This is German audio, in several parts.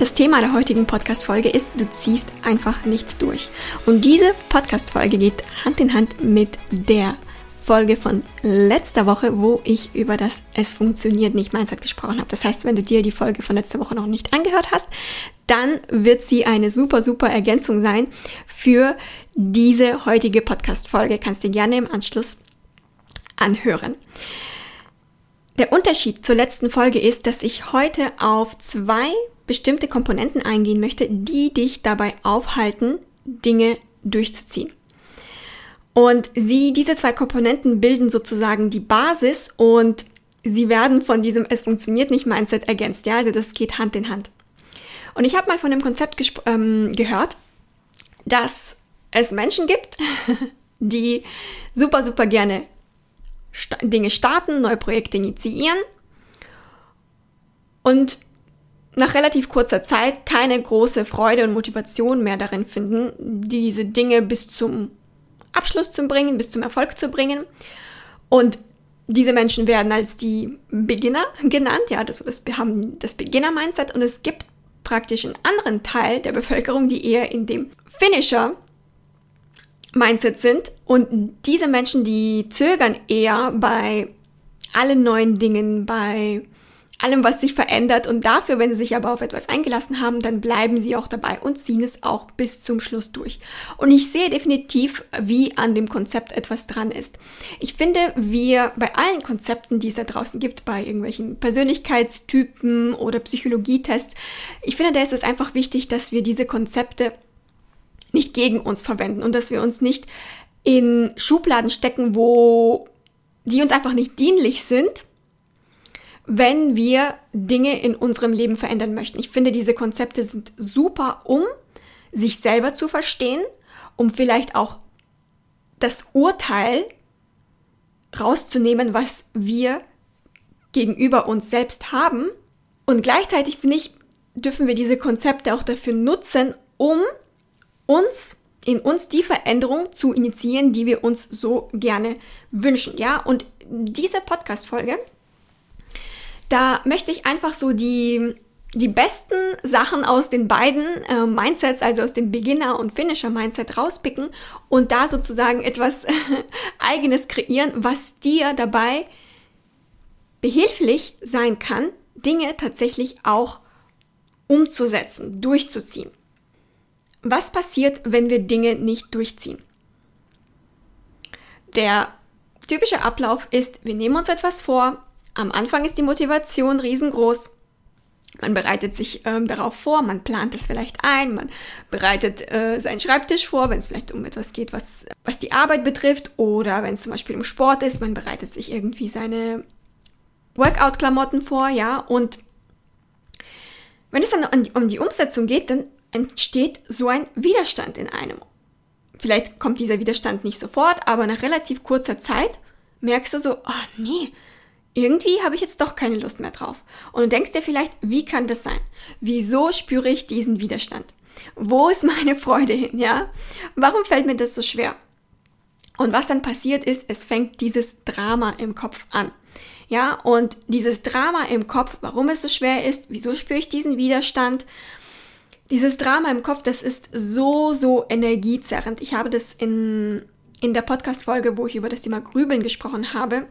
Das Thema der heutigen Podcast Folge ist du ziehst einfach nichts durch. Und diese Podcast Folge geht Hand in Hand mit der Folge von letzter Woche, wo ich über das Es funktioniert nicht Mindset gesprochen habe. Das heißt, wenn du dir die Folge von letzter Woche noch nicht angehört hast, dann wird sie eine super, super Ergänzung sein für diese heutige Podcast-Folge. Kannst du gerne im Anschluss anhören. Der Unterschied zur letzten Folge ist, dass ich heute auf zwei bestimmte Komponenten eingehen möchte, die dich dabei aufhalten, Dinge durchzuziehen. Und sie, diese zwei Komponenten bilden sozusagen die Basis und sie werden von diesem Es funktioniert nicht Mindset ergänzt. Ja, also das geht Hand in Hand. Und ich habe mal von dem Konzept ähm, gehört, dass es Menschen gibt, die super, super gerne sta Dinge starten, neue Projekte initiieren und nach relativ kurzer Zeit keine große Freude und Motivation mehr darin finden, diese Dinge bis zum Abschluss zu bringen, bis zum Erfolg zu bringen. Und diese Menschen werden als die Beginner genannt, ja, das, das, wir haben das Beginner-Mindset. Und es gibt praktisch einen anderen Teil der Bevölkerung, die eher in dem Finisher-Mindset sind. Und diese Menschen, die zögern eher bei allen neuen Dingen, bei allem, was sich verändert. Und dafür, wenn sie sich aber auf etwas eingelassen haben, dann bleiben sie auch dabei und ziehen es auch bis zum Schluss durch. Und ich sehe definitiv, wie an dem Konzept etwas dran ist. Ich finde, wir bei allen Konzepten, die es da draußen gibt, bei irgendwelchen Persönlichkeitstypen oder Psychologietests, ich finde, da ist es einfach wichtig, dass wir diese Konzepte nicht gegen uns verwenden und dass wir uns nicht in Schubladen stecken, wo die uns einfach nicht dienlich sind wenn wir Dinge in unserem Leben verändern möchten. Ich finde, diese Konzepte sind super, um sich selber zu verstehen, um vielleicht auch das Urteil rauszunehmen, was wir gegenüber uns selbst haben. Und gleichzeitig finde ich, dürfen wir diese Konzepte auch dafür nutzen, um uns in uns die Veränderung zu initiieren, die wir uns so gerne wünschen. Ja, und diese Podcast-Folge da möchte ich einfach so die, die besten Sachen aus den beiden äh, Mindsets, also aus dem Beginner- und Finisher-Mindset rauspicken und da sozusagen etwas eigenes kreieren, was dir dabei behilflich sein kann, Dinge tatsächlich auch umzusetzen, durchzuziehen. Was passiert, wenn wir Dinge nicht durchziehen? Der typische Ablauf ist, wir nehmen uns etwas vor, am Anfang ist die Motivation riesengroß. Man bereitet sich ähm, darauf vor, man plant es vielleicht ein, man bereitet äh, seinen Schreibtisch vor, wenn es vielleicht um etwas geht, was, was die Arbeit betrifft, oder wenn es zum Beispiel um Sport ist, man bereitet sich irgendwie seine Workout-Klamotten vor, ja, und wenn es dann um die Umsetzung geht, dann entsteht so ein Widerstand in einem. Vielleicht kommt dieser Widerstand nicht sofort, aber nach relativ kurzer Zeit merkst du so, oh nee, irgendwie habe ich jetzt doch keine Lust mehr drauf. Und du denkst dir vielleicht, wie kann das sein? Wieso spüre ich diesen Widerstand? Wo ist meine Freude hin, ja? Warum fällt mir das so schwer? Und was dann passiert ist, es fängt dieses Drama im Kopf an. Ja, und dieses Drama im Kopf, warum es so schwer ist, wieso spüre ich diesen Widerstand? Dieses Drama im Kopf, das ist so, so energiezerrend. Ich habe das in, in der Podcast-Folge, wo ich über das Thema Grübeln gesprochen habe,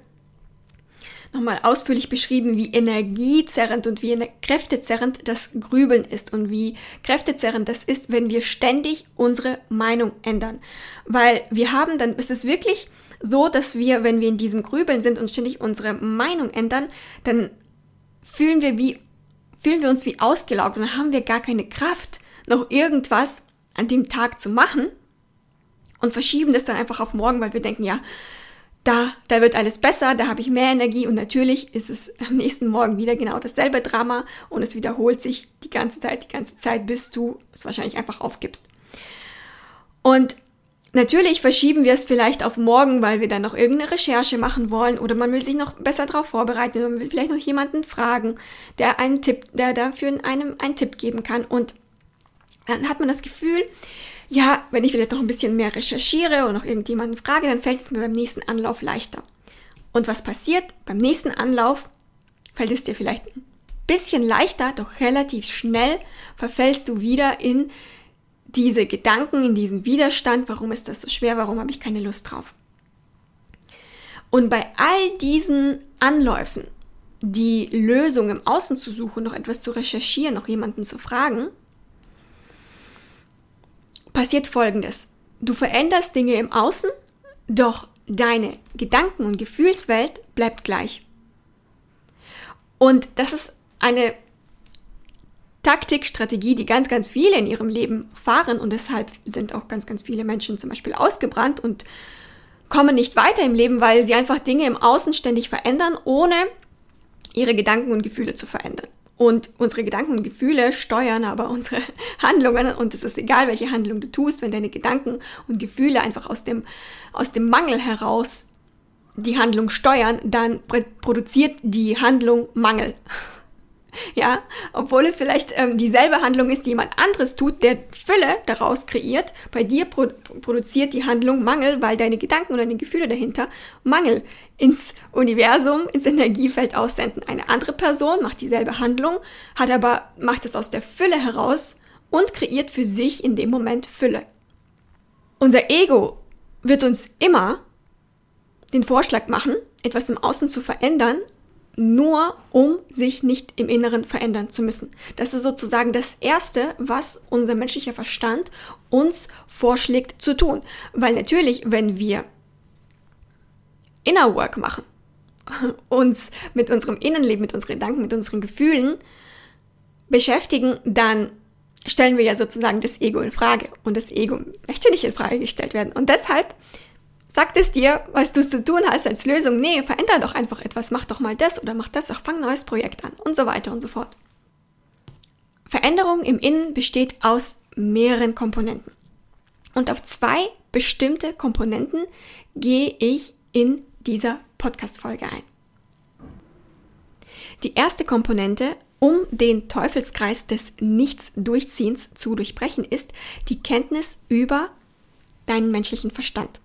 nochmal ausführlich beschrieben, wie energiezerrend und wie kräftezerrend das Grübeln ist und wie kräftezerrend das ist, wenn wir ständig unsere Meinung ändern. Weil wir haben dann, es ist wirklich so, dass wir, wenn wir in diesem Grübeln sind und ständig unsere Meinung ändern, dann fühlen wir wie, fühlen wir uns wie ausgelaugt und dann haben wir gar keine Kraft, noch irgendwas an dem Tag zu machen und verschieben das dann einfach auf morgen, weil wir denken, ja, da, da wird alles besser, da habe ich mehr Energie und natürlich ist es am nächsten Morgen wieder genau dasselbe Drama und es wiederholt sich die ganze Zeit, die ganze Zeit, bis du es wahrscheinlich einfach aufgibst. Und natürlich verschieben wir es vielleicht auf morgen, weil wir dann noch irgendeine Recherche machen wollen oder man will sich noch besser darauf vorbereiten oder man will vielleicht noch jemanden fragen, der einen Tipp, der dafür einem einen Tipp geben kann und dann hat man das Gefühl, ja, wenn ich vielleicht noch ein bisschen mehr recherchiere und noch irgendjemanden frage, dann fällt es mir beim nächsten Anlauf leichter. Und was passiert? Beim nächsten Anlauf fällt es dir vielleicht ein bisschen leichter, doch relativ schnell verfällst du wieder in diese Gedanken, in diesen Widerstand, warum ist das so schwer, warum habe ich keine Lust drauf. Und bei all diesen Anläufen, die Lösung im Außen zu suchen, noch etwas zu recherchieren, noch jemanden zu fragen, passiert Folgendes. Du veränderst Dinge im Außen, doch deine Gedanken- und Gefühlswelt bleibt gleich. Und das ist eine Taktik, Strategie, die ganz, ganz viele in ihrem Leben fahren und deshalb sind auch ganz, ganz viele Menschen zum Beispiel ausgebrannt und kommen nicht weiter im Leben, weil sie einfach Dinge im Außen ständig verändern, ohne ihre Gedanken und Gefühle zu verändern. Und unsere Gedanken und Gefühle steuern aber unsere Handlungen und es ist egal, welche Handlung du tust, wenn deine Gedanken und Gefühle einfach aus dem, aus dem Mangel heraus die Handlung steuern, dann produziert die Handlung Mangel. Ja, obwohl es vielleicht ähm, dieselbe Handlung ist, die jemand anderes tut, der Fülle daraus kreiert. Bei dir pro produziert die Handlung Mangel, weil deine Gedanken und deine Gefühle dahinter Mangel ins Universum, ins Energiefeld aussenden. Eine andere Person macht dieselbe Handlung, hat aber, macht es aus der Fülle heraus und kreiert für sich in dem Moment Fülle. Unser Ego wird uns immer den Vorschlag machen, etwas im Außen zu verändern, nur um sich nicht im Inneren verändern zu müssen. Das ist sozusagen das Erste, was unser menschlicher Verstand uns vorschlägt zu tun. Weil natürlich, wenn wir Inner Work machen, uns mit unserem Innenleben, mit unseren Gedanken, mit unseren Gefühlen beschäftigen, dann stellen wir ja sozusagen das Ego in Frage. Und das Ego möchte nicht in Frage gestellt werden. Und deshalb sagt es dir, was du zu tun hast als Lösung. Nee, veränder doch einfach etwas, mach doch mal das oder mach das, auch fang ein neues Projekt an und so weiter und so fort. Veränderung im Innen besteht aus mehreren Komponenten. Und auf zwei bestimmte Komponenten gehe ich in dieser Podcast-Folge ein. Die erste Komponente, um den Teufelskreis des Nichts-Durchziehens zu durchbrechen, ist die Kenntnis über deinen menschlichen Verstand.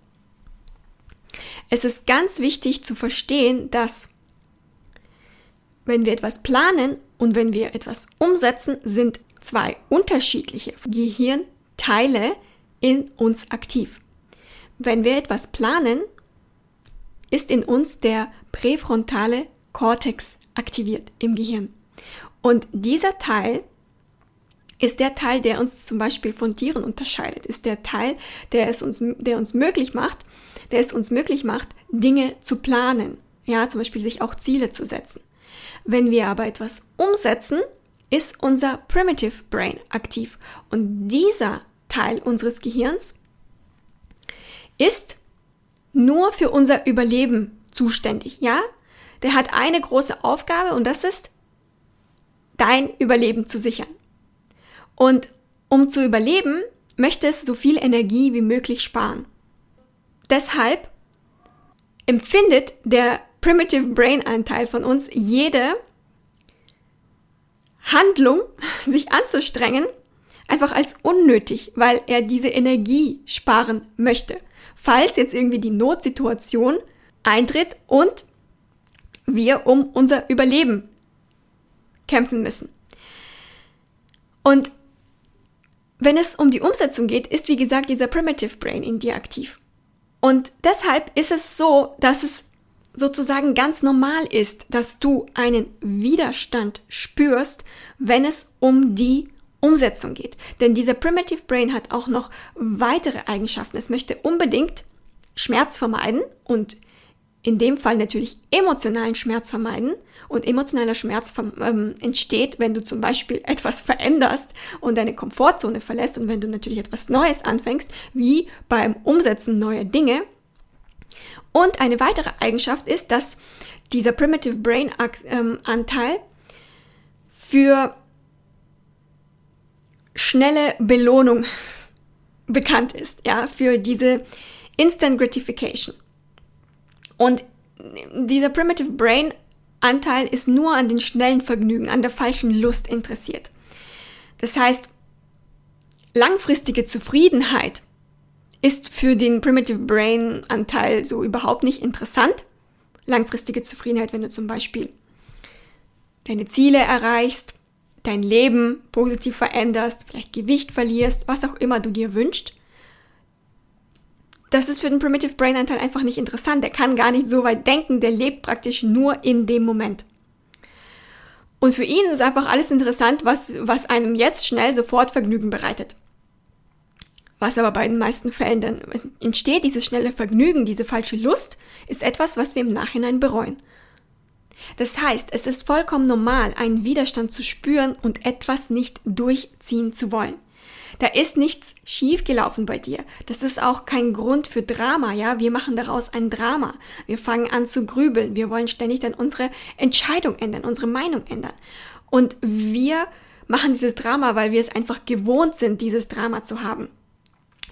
Es ist ganz wichtig zu verstehen, dass wenn wir etwas planen und wenn wir etwas umsetzen, sind zwei unterschiedliche Gehirnteile in uns aktiv. Wenn wir etwas planen, ist in uns der präfrontale Kortex aktiviert im Gehirn. Und dieser Teil ist der Teil, der uns zum Beispiel von Tieren unterscheidet, ist der Teil, der es uns, der uns möglich macht, der es uns möglich macht, Dinge zu planen. Ja, zum Beispiel sich auch Ziele zu setzen. Wenn wir aber etwas umsetzen, ist unser Primitive Brain aktiv. Und dieser Teil unseres Gehirns ist nur für unser Überleben zuständig. Ja, der hat eine große Aufgabe und das ist, dein Überleben zu sichern. Und um zu überleben, möchte es so viel Energie wie möglich sparen. Deshalb empfindet der Primitive Brain Anteil von uns jede Handlung, sich anzustrengen, einfach als unnötig, weil er diese Energie sparen möchte. Falls jetzt irgendwie die Notsituation eintritt und wir um unser Überleben kämpfen müssen. Und wenn es um die Umsetzung geht, ist wie gesagt dieser Primitive Brain in dir aktiv. Und deshalb ist es so, dass es sozusagen ganz normal ist, dass du einen Widerstand spürst, wenn es um die Umsetzung geht. Denn dieser Primitive Brain hat auch noch weitere Eigenschaften. Es möchte unbedingt Schmerz vermeiden und in dem Fall natürlich emotionalen Schmerz vermeiden. Und emotionaler Schmerz ähm, entsteht, wenn du zum Beispiel etwas veränderst und deine Komfortzone verlässt und wenn du natürlich etwas Neues anfängst, wie beim Umsetzen neuer Dinge, Und eine weitere Eigenschaft ist, dass dieser Primitive Brain ähm, Anteil für schnelle Belohnung bekannt ist, ja, für diese Instant Gratification. Und dieser Primitive Brain Anteil ist nur an den schnellen Vergnügen, an der falschen Lust interessiert. Das heißt, langfristige Zufriedenheit ist für den Primitive Brain Anteil so überhaupt nicht interessant. Langfristige Zufriedenheit, wenn du zum Beispiel deine Ziele erreichst, dein Leben positiv veränderst, vielleicht Gewicht verlierst, was auch immer du dir wünschst. Das ist für den Primitive Brain Anteil einfach nicht interessant. Der kann gar nicht so weit denken, der lebt praktisch nur in dem Moment. Und für ihn ist einfach alles interessant, was, was einem jetzt schnell sofort Vergnügen bereitet. Was aber bei den meisten Fällen dann entsteht, dieses schnelle Vergnügen, diese falsche Lust, ist etwas, was wir im Nachhinein bereuen. Das heißt, es ist vollkommen normal, einen Widerstand zu spüren und etwas nicht durchziehen zu wollen. Da ist nichts schiefgelaufen bei dir. Das ist auch kein Grund für Drama, ja? Wir machen daraus ein Drama. Wir fangen an zu grübeln. Wir wollen ständig dann unsere Entscheidung ändern, unsere Meinung ändern. Und wir machen dieses Drama, weil wir es einfach gewohnt sind, dieses Drama zu haben.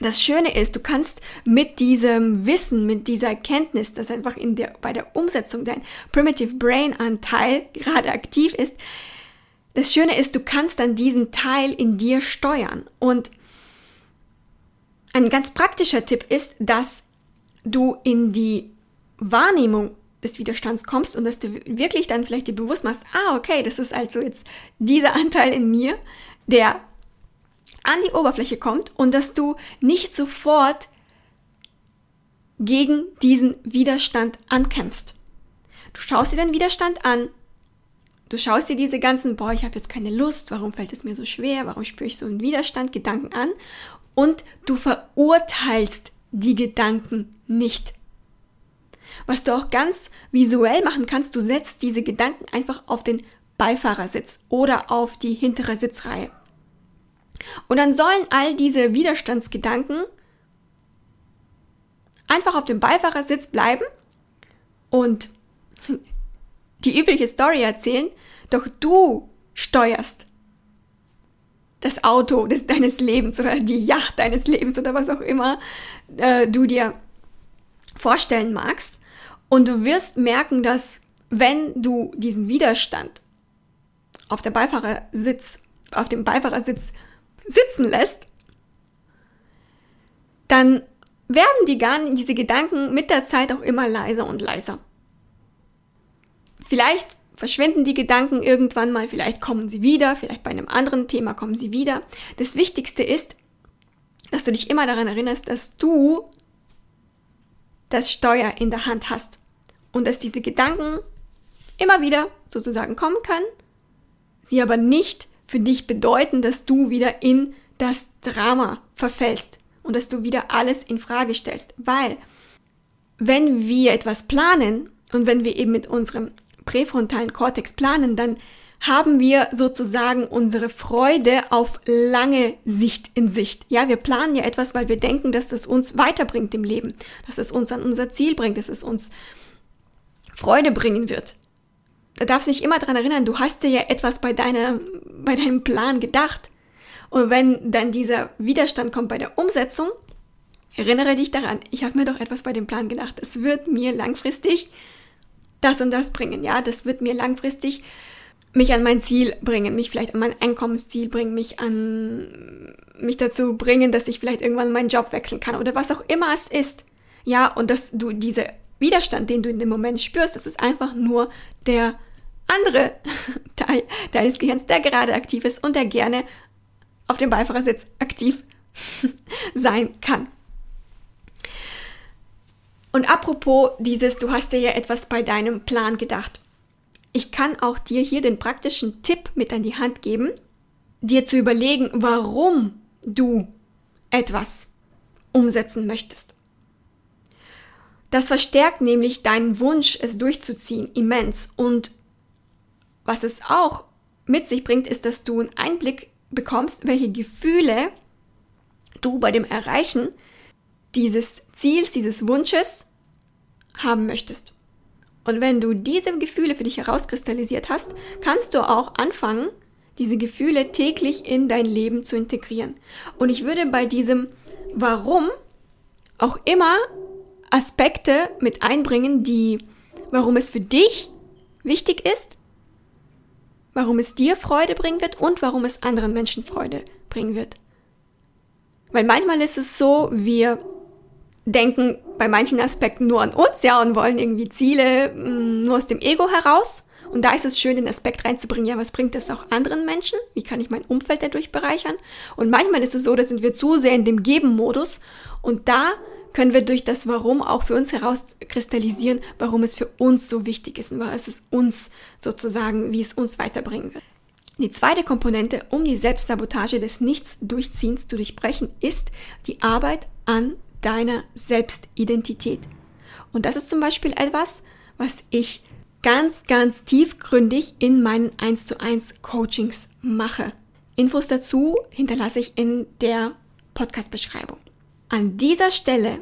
Das Schöne ist, du kannst mit diesem Wissen, mit dieser Erkenntnis, dass einfach in der, bei der Umsetzung dein Primitive Brain Anteil gerade aktiv ist, das Schöne ist, du kannst dann diesen Teil in dir steuern. Und ein ganz praktischer Tipp ist, dass du in die Wahrnehmung des Widerstands kommst und dass du wirklich dann vielleicht dir bewusst machst, ah, okay, das ist also jetzt dieser Anteil in mir, der an die Oberfläche kommt und dass du nicht sofort gegen diesen Widerstand ankämpfst. Du schaust dir den Widerstand an, du schaust dir diese ganzen, boah, ich habe jetzt keine Lust, warum fällt es mir so schwer, warum spüre ich so einen Widerstand, Gedanken an und du verurteilst die Gedanken nicht. Was du auch ganz visuell machen kannst, du setzt diese Gedanken einfach auf den Beifahrersitz oder auf die hintere Sitzreihe. Und dann sollen all diese Widerstandsgedanken einfach auf dem Beifahrersitz bleiben und die übliche Story erzählen, doch du steuerst das Auto des, deines Lebens oder die Yacht deines Lebens oder was auch immer äh, du dir vorstellen magst. Und du wirst merken, dass wenn du diesen Widerstand auf der Beifahrersitz, auf dem Beifahrersitz sitzen lässt, dann werden die, gar, diese Gedanken mit der Zeit auch immer leiser und leiser. Vielleicht verschwinden die Gedanken irgendwann mal, vielleicht kommen sie wieder, vielleicht bei einem anderen Thema kommen sie wieder. Das Wichtigste ist, dass du dich immer daran erinnerst, dass du das Steuer in der Hand hast und dass diese Gedanken immer wieder sozusagen kommen können, sie aber nicht für dich bedeuten, dass du wieder in das Drama verfällst und dass du wieder alles in Frage stellst, weil wenn wir etwas planen und wenn wir eben mit unserem präfrontalen Kortex planen, dann haben wir sozusagen unsere Freude auf lange Sicht in Sicht. Ja, wir planen ja etwas, weil wir denken, dass es uns weiterbringt im Leben, dass es uns an unser Ziel bringt, dass es uns Freude bringen wird da darfst du dich immer dran erinnern, du hast dir ja etwas bei, deiner, bei deinem Plan gedacht. Und wenn dann dieser Widerstand kommt bei der Umsetzung, erinnere dich daran, ich habe mir doch etwas bei dem Plan gedacht. Es wird mir langfristig das und das bringen, ja, das wird mir langfristig mich an mein Ziel bringen, mich vielleicht an mein Einkommensziel bringen, mich an mich dazu bringen, dass ich vielleicht irgendwann meinen Job wechseln kann oder was auch immer es ist. Ja, und dass du diese Widerstand, den du in dem Moment spürst, das ist einfach nur der andere Teil deines Gehirns, der gerade aktiv ist und der gerne auf dem Beifahrersitz aktiv sein kann. Und apropos dieses, du hast dir ja etwas bei deinem Plan gedacht. Ich kann auch dir hier den praktischen Tipp mit an die Hand geben, dir zu überlegen, warum du etwas umsetzen möchtest. Das verstärkt nämlich deinen Wunsch, es durchzuziehen, immens. Und was es auch mit sich bringt, ist, dass du einen Einblick bekommst, welche Gefühle du bei dem Erreichen dieses Ziels, dieses Wunsches haben möchtest. Und wenn du diese Gefühle für dich herauskristallisiert hast, kannst du auch anfangen, diese Gefühle täglich in dein Leben zu integrieren. Und ich würde bei diesem Warum auch immer Aspekte mit einbringen, die, warum es für dich wichtig ist, warum es dir Freude bringen wird und warum es anderen Menschen Freude bringen wird. Weil manchmal ist es so, wir denken bei manchen Aspekten nur an uns, ja, und wollen irgendwie Ziele mh, mm, nur aus dem Ego heraus. Und da ist es schön, den Aspekt reinzubringen, ja, was bringt das auch anderen Menschen? Wie kann ich mein Umfeld dadurch bereichern? Und manchmal ist es so, da sind wir zu sehr in dem Geben-Modus und da können wir durch das Warum auch für uns herauskristallisieren, warum es für uns so wichtig ist und was es uns sozusagen, wie es uns weiterbringen wird. Die zweite Komponente, um die Selbstsabotage des Nichts-Durchziehens zu durchbrechen, ist die Arbeit an deiner Selbstidentität. Und das ist zum Beispiel etwas, was ich ganz, ganz tiefgründig in meinen 1 zu 1 Coachings mache. Infos dazu hinterlasse ich in der Podcast-Beschreibung. An dieser Stelle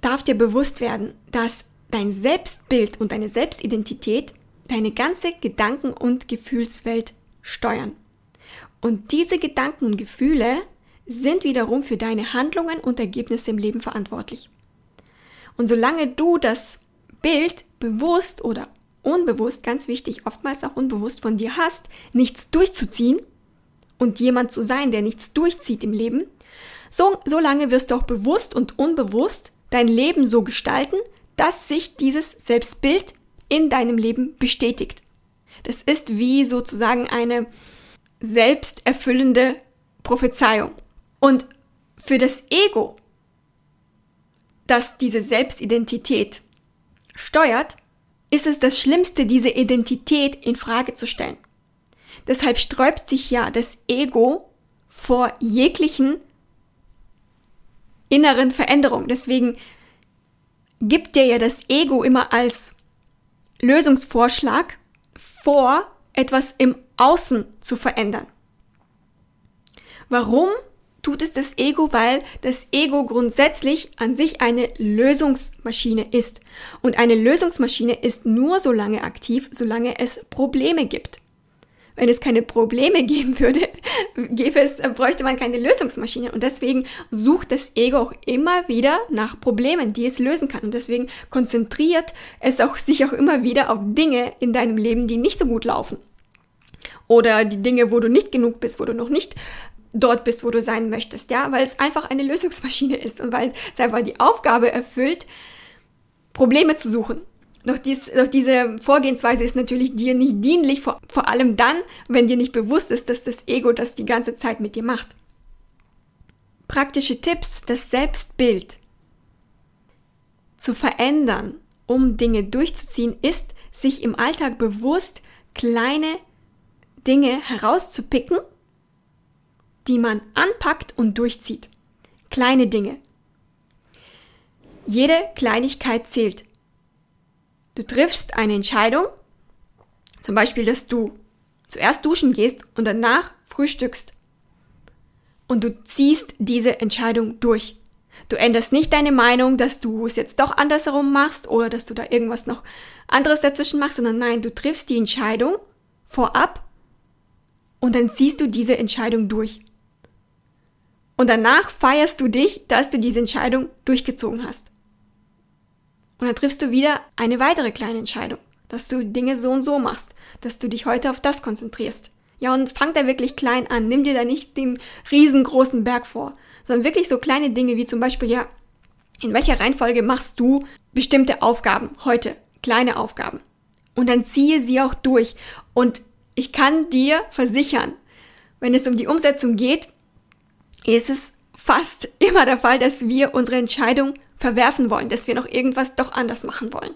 darf dir bewusst werden, dass dein Selbstbild und deine Selbstidentität deine ganze Gedanken- und Gefühlswelt steuern. Und diese Gedanken und Gefühle sind wiederum für deine Handlungen und Ergebnisse im Leben verantwortlich. Und solange du das Bild bewusst oder unbewusst, ganz wichtig, oftmals auch unbewusst von dir hast, nichts durchzuziehen und jemand zu sein, der nichts durchzieht im Leben, so, so lange wirst du auch bewusst und unbewusst dein Leben so gestalten, dass sich dieses Selbstbild in deinem Leben bestätigt. Das ist wie sozusagen eine selbsterfüllende Prophezeiung. Und für das Ego, das diese Selbstidentität steuert, ist es das Schlimmste, diese Identität in Frage zu stellen. Deshalb sträubt sich ja das Ego vor jeglichen inneren Veränderung. Deswegen gibt dir ja das Ego immer als Lösungsvorschlag vor, etwas im Außen zu verändern. Warum tut es das Ego? Weil das Ego grundsätzlich an sich eine Lösungsmaschine ist. Und eine Lösungsmaschine ist nur so lange aktiv, solange es Probleme gibt. Wenn es keine Probleme geben würde, gäbe es, äh, bräuchte man keine Lösungsmaschine. Und deswegen sucht das Ego auch immer wieder nach Problemen, die es lösen kann. Und deswegen konzentriert es auch, sich auch immer wieder auf Dinge in deinem Leben, die nicht so gut laufen. Oder die Dinge, wo du nicht genug bist, wo du noch nicht dort bist, wo du sein möchtest, ja, weil es einfach eine Lösungsmaschine ist und weil es einfach die Aufgabe erfüllt, Probleme zu suchen. Doch, dies, doch diese Vorgehensweise ist natürlich dir nicht dienlich, vor, vor allem dann, wenn dir nicht bewusst ist, dass das Ego das die ganze Zeit mit dir macht. Praktische Tipps, das Selbstbild zu verändern, um Dinge durchzuziehen, ist, sich im Alltag bewusst kleine Dinge herauszupicken, die man anpackt und durchzieht. Kleine Dinge. Jede Kleinigkeit zählt. Du triffst eine Entscheidung, zum Beispiel, dass du zuerst duschen gehst und danach frühstückst. Und du ziehst diese Entscheidung durch. Du änderst nicht deine Meinung, dass du es jetzt doch andersherum machst oder dass du da irgendwas noch anderes dazwischen machst, sondern nein, du triffst die Entscheidung vorab und dann ziehst du diese Entscheidung durch. Und danach feierst du dich, dass du diese Entscheidung durchgezogen hast. Und dann triffst du wieder eine weitere kleine Entscheidung, dass du Dinge so und so machst, dass du dich heute auf das konzentrierst. Ja, und fang da wirklich klein an. Nimm dir da nicht den riesengroßen Berg vor, sondern wirklich so kleine Dinge wie zum Beispiel, ja, in welcher Reihenfolge machst du bestimmte Aufgaben heute? Kleine Aufgaben. Und dann ziehe sie auch durch. Und ich kann dir versichern, wenn es um die Umsetzung geht, ist es fast immer der Fall, dass wir unsere Entscheidung verwerfen wollen, dass wir noch irgendwas doch anders machen wollen.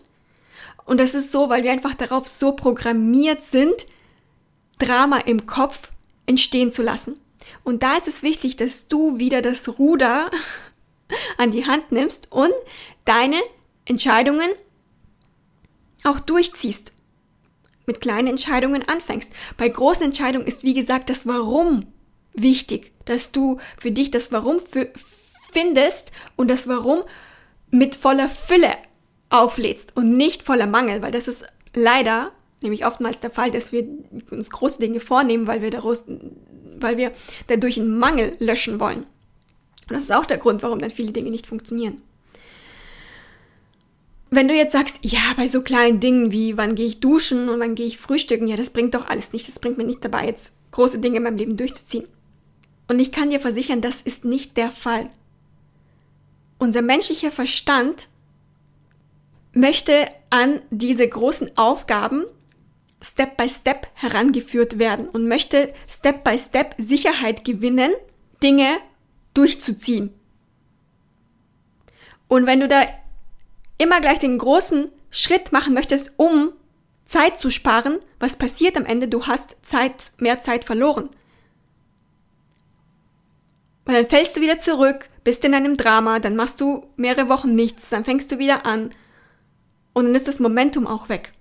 Und das ist so, weil wir einfach darauf so programmiert sind, Drama im Kopf entstehen zu lassen. Und da ist es wichtig, dass du wieder das Ruder an die Hand nimmst und deine Entscheidungen auch durchziehst. Mit kleinen Entscheidungen anfängst. Bei großen Entscheidungen ist, wie gesagt, das Warum wichtig, dass du für dich das Warum findest und das Warum mit voller Fülle auflädst und nicht voller Mangel, weil das ist leider nämlich oftmals der Fall, dass wir uns große Dinge vornehmen, weil wir, daraus, weil wir dadurch einen Mangel löschen wollen. Und das ist auch der Grund, warum dann viele Dinge nicht funktionieren. Wenn du jetzt sagst, ja, bei so kleinen Dingen wie wann gehe ich duschen und wann gehe ich frühstücken, ja, das bringt doch alles nicht, das bringt mir nicht dabei, jetzt große Dinge in meinem Leben durchzuziehen. Und ich kann dir versichern, das ist nicht der Fall. Unser menschlicher Verstand möchte an diese großen Aufgaben Step by Step herangeführt werden und möchte Step by Step Sicherheit gewinnen, Dinge durchzuziehen. Und wenn du da immer gleich den großen Schritt machen möchtest, um Zeit zu sparen, was passiert am Ende? Du hast Zeit, mehr Zeit verloren. Und dann fällst du wieder zurück, bist in einem Drama, dann machst du mehrere Wochen nichts, dann fängst du wieder an und dann ist das Momentum auch weg.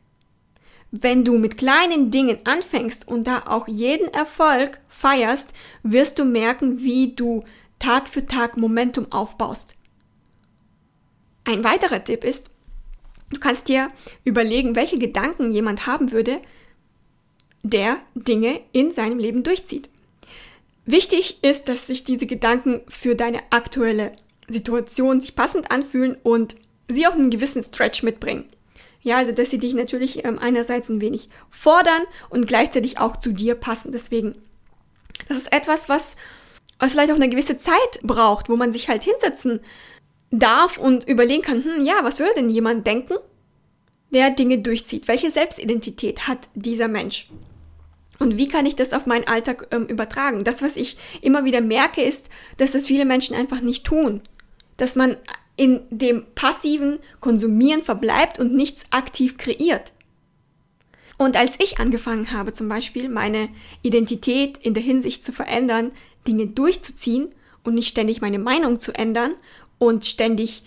Wenn du mit kleinen Dingen anfängst und da auch jeden Erfolg feierst, wirst du merken, wie du Tag für Tag Momentum aufbaust. Ein weiterer Tipp ist, du kannst dir überlegen, welche Gedanken jemand haben würde, der Dinge in seinem Leben durchzieht. Wichtig ist, dass sich diese Gedanken für deine aktuelle Situation sich passend anfühlen und sie auch einen gewissen Stretch mitbringen. Ja, also dass sie dich natürlich ähm, einerseits ein wenig fordern und gleichzeitig auch zu dir passen. Deswegen, das ist etwas, was, was vielleicht auch eine gewisse Zeit braucht, wo man sich halt hinsetzen darf und überlegen kann, hm, ja, was würde denn jemand denken, der Dinge durchzieht? Welche Selbstidentität hat dieser Mensch? Und wie kann ich das auf meinen Alltag ähm, übertragen? Das, was ich immer wieder merke, ist, dass das viele Menschen einfach nicht tun. Dass man in dem passiven Konsumieren verbleibt und nichts aktiv kreiert. Und als ich angefangen habe, zum Beispiel meine Identität in der Hinsicht zu verändern, Dinge durchzuziehen und nicht ständig meine Meinung zu ändern und ständig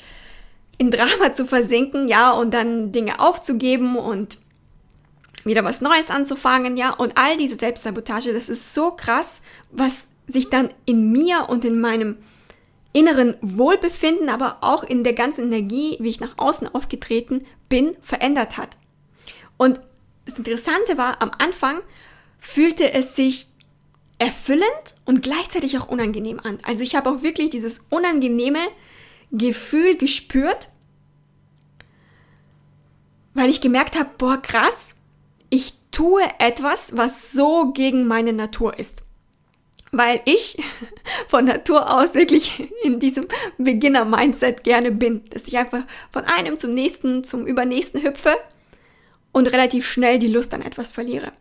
in Drama zu versinken, ja, und dann Dinge aufzugeben und wieder was Neues anzufangen, ja, und all diese Selbstsabotage, das ist so krass, was sich dann in mir und in meinem inneren Wohlbefinden, aber auch in der ganzen Energie, wie ich nach außen aufgetreten bin, verändert hat. Und das Interessante war, am Anfang fühlte es sich erfüllend und gleichzeitig auch unangenehm an. Also ich habe auch wirklich dieses unangenehme Gefühl gespürt, weil ich gemerkt habe, boah, krass, ich tue etwas, was so gegen meine Natur ist. Weil ich von Natur aus wirklich in diesem Beginner-Mindset gerne bin, dass ich einfach von einem zum nächsten, zum übernächsten hüpfe und relativ schnell die Lust an etwas verliere.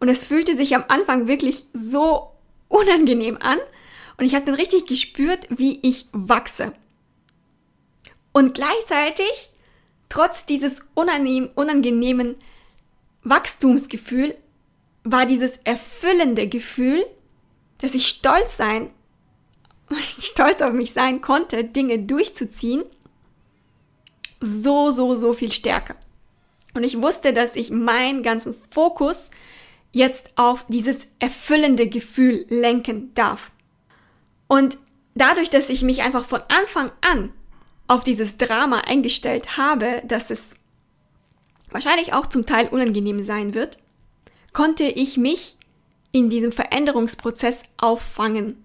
Und es fühlte sich am Anfang wirklich so unangenehm an und ich habe dann richtig gespürt, wie ich wachse. Und gleichzeitig, trotz dieses unangenehmen Wachstumsgefühl, war dieses erfüllende Gefühl, dass ich stolz sein, stolz auf mich sein konnte, Dinge durchzuziehen, so, so, so viel stärker. Und ich wusste, dass ich meinen ganzen Fokus jetzt auf dieses erfüllende Gefühl lenken darf. Und dadurch, dass ich mich einfach von Anfang an auf dieses Drama eingestellt habe, dass es wahrscheinlich auch zum Teil unangenehm sein wird, konnte ich mich in diesem Veränderungsprozess auffangen.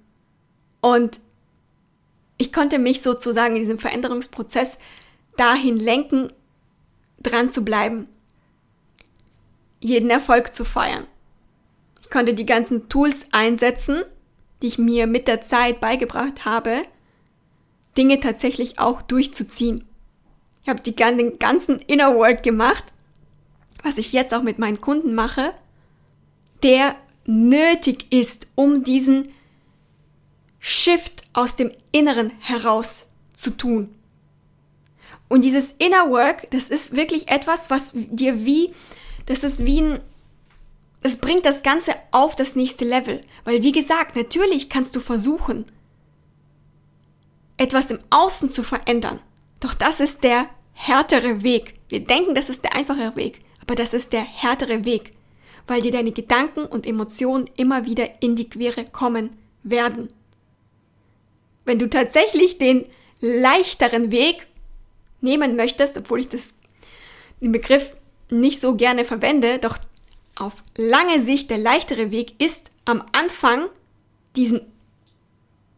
Und ich konnte mich sozusagen in diesem Veränderungsprozess dahin lenken, dran zu bleiben, jeden Erfolg zu feiern. Ich konnte die ganzen Tools einsetzen, die ich mir mit der Zeit beigebracht habe, Dinge tatsächlich auch durchzuziehen. Ich habe die, den ganzen Inner World gemacht, was ich jetzt auch mit meinen Kunden mache, der nötig ist, um diesen Shift aus dem Inneren heraus zu tun. Und dieses Inner Work, das ist wirklich etwas, was dir wie, das ist wie ein, es bringt das Ganze auf das nächste Level. Weil wie gesagt, natürlich kannst du versuchen, etwas im Außen zu verändern. Doch das ist der härtere Weg. Wir denken, das ist der einfache Weg, aber das ist der härtere Weg, weil dir deine Gedanken und Emotionen immer wieder in die Quere kommen werden. Wenn du tatsächlich den leichteren Weg nehmen möchtest, obwohl ich das, den Begriff nicht so gerne verwende, doch auf lange Sicht der leichtere Weg ist, am Anfang diesen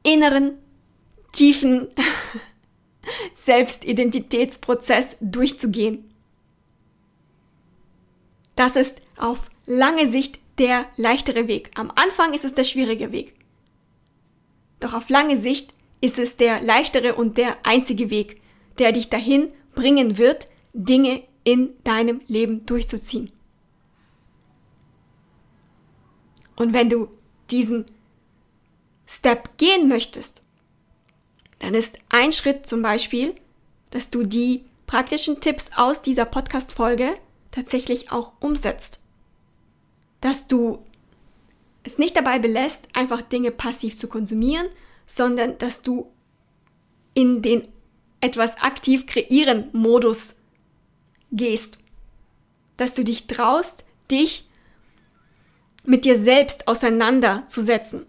inneren, tiefen Selbstidentitätsprozess durchzugehen. Das ist auf lange Sicht der leichtere Weg. Am Anfang ist es der schwierige Weg. Doch auf lange Sicht ist es der leichtere und der einzige Weg, der dich dahin bringen wird, Dinge in deinem Leben durchzuziehen. Und wenn du diesen Step gehen möchtest, dann ist ein Schritt zum Beispiel, dass du die praktischen Tipps aus dieser Podcast-Folge tatsächlich auch umsetzt. Dass du es nicht dabei belässt, einfach Dinge passiv zu konsumieren, sondern dass du in den etwas aktiv kreieren Modus gehst. Dass du dich traust, dich mit dir selbst auseinanderzusetzen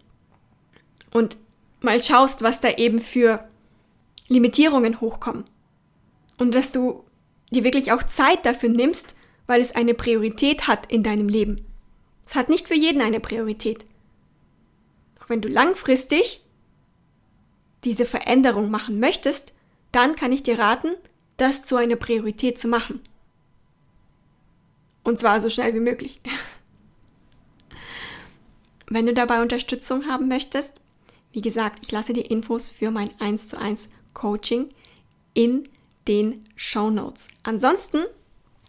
und mal schaust, was da eben für Limitierungen hochkommen. Und dass du dir wirklich auch Zeit dafür nimmst, weil es eine Priorität hat in deinem Leben. Es hat nicht für jeden eine Priorität. Doch wenn du langfristig diese Veränderung machen möchtest, dann kann ich dir raten, das zu einer Priorität zu machen. Und zwar so schnell wie möglich. Wenn du dabei Unterstützung haben möchtest, wie gesagt, ich lasse dir Infos für mein 1 zu 1 Coaching in den Show Notes. Ansonsten,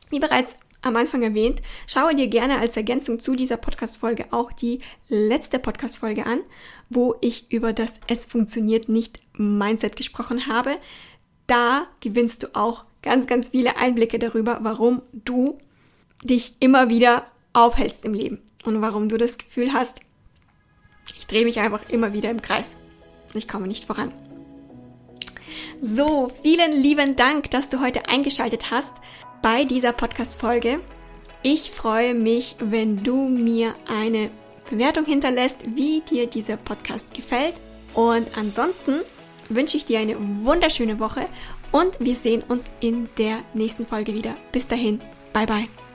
wie bereits am Anfang erwähnt, schaue dir gerne als Ergänzung zu dieser Podcast-Folge auch die letzte Podcast-Folge an, wo ich über das Es funktioniert nicht Mindset gesprochen habe. Da gewinnst du auch ganz, ganz viele Einblicke darüber, warum du dich immer wieder aufhältst im Leben und warum du das Gefühl hast, ich drehe mich einfach immer wieder im Kreis. Ich komme nicht voran. So, vielen lieben Dank, dass du heute eingeschaltet hast bei dieser Podcast-Folge. Ich freue mich, wenn du mir eine Bewertung hinterlässt, wie dir dieser Podcast gefällt. Und ansonsten wünsche ich dir eine wunderschöne Woche und wir sehen uns in der nächsten Folge wieder. Bis dahin, bye bye.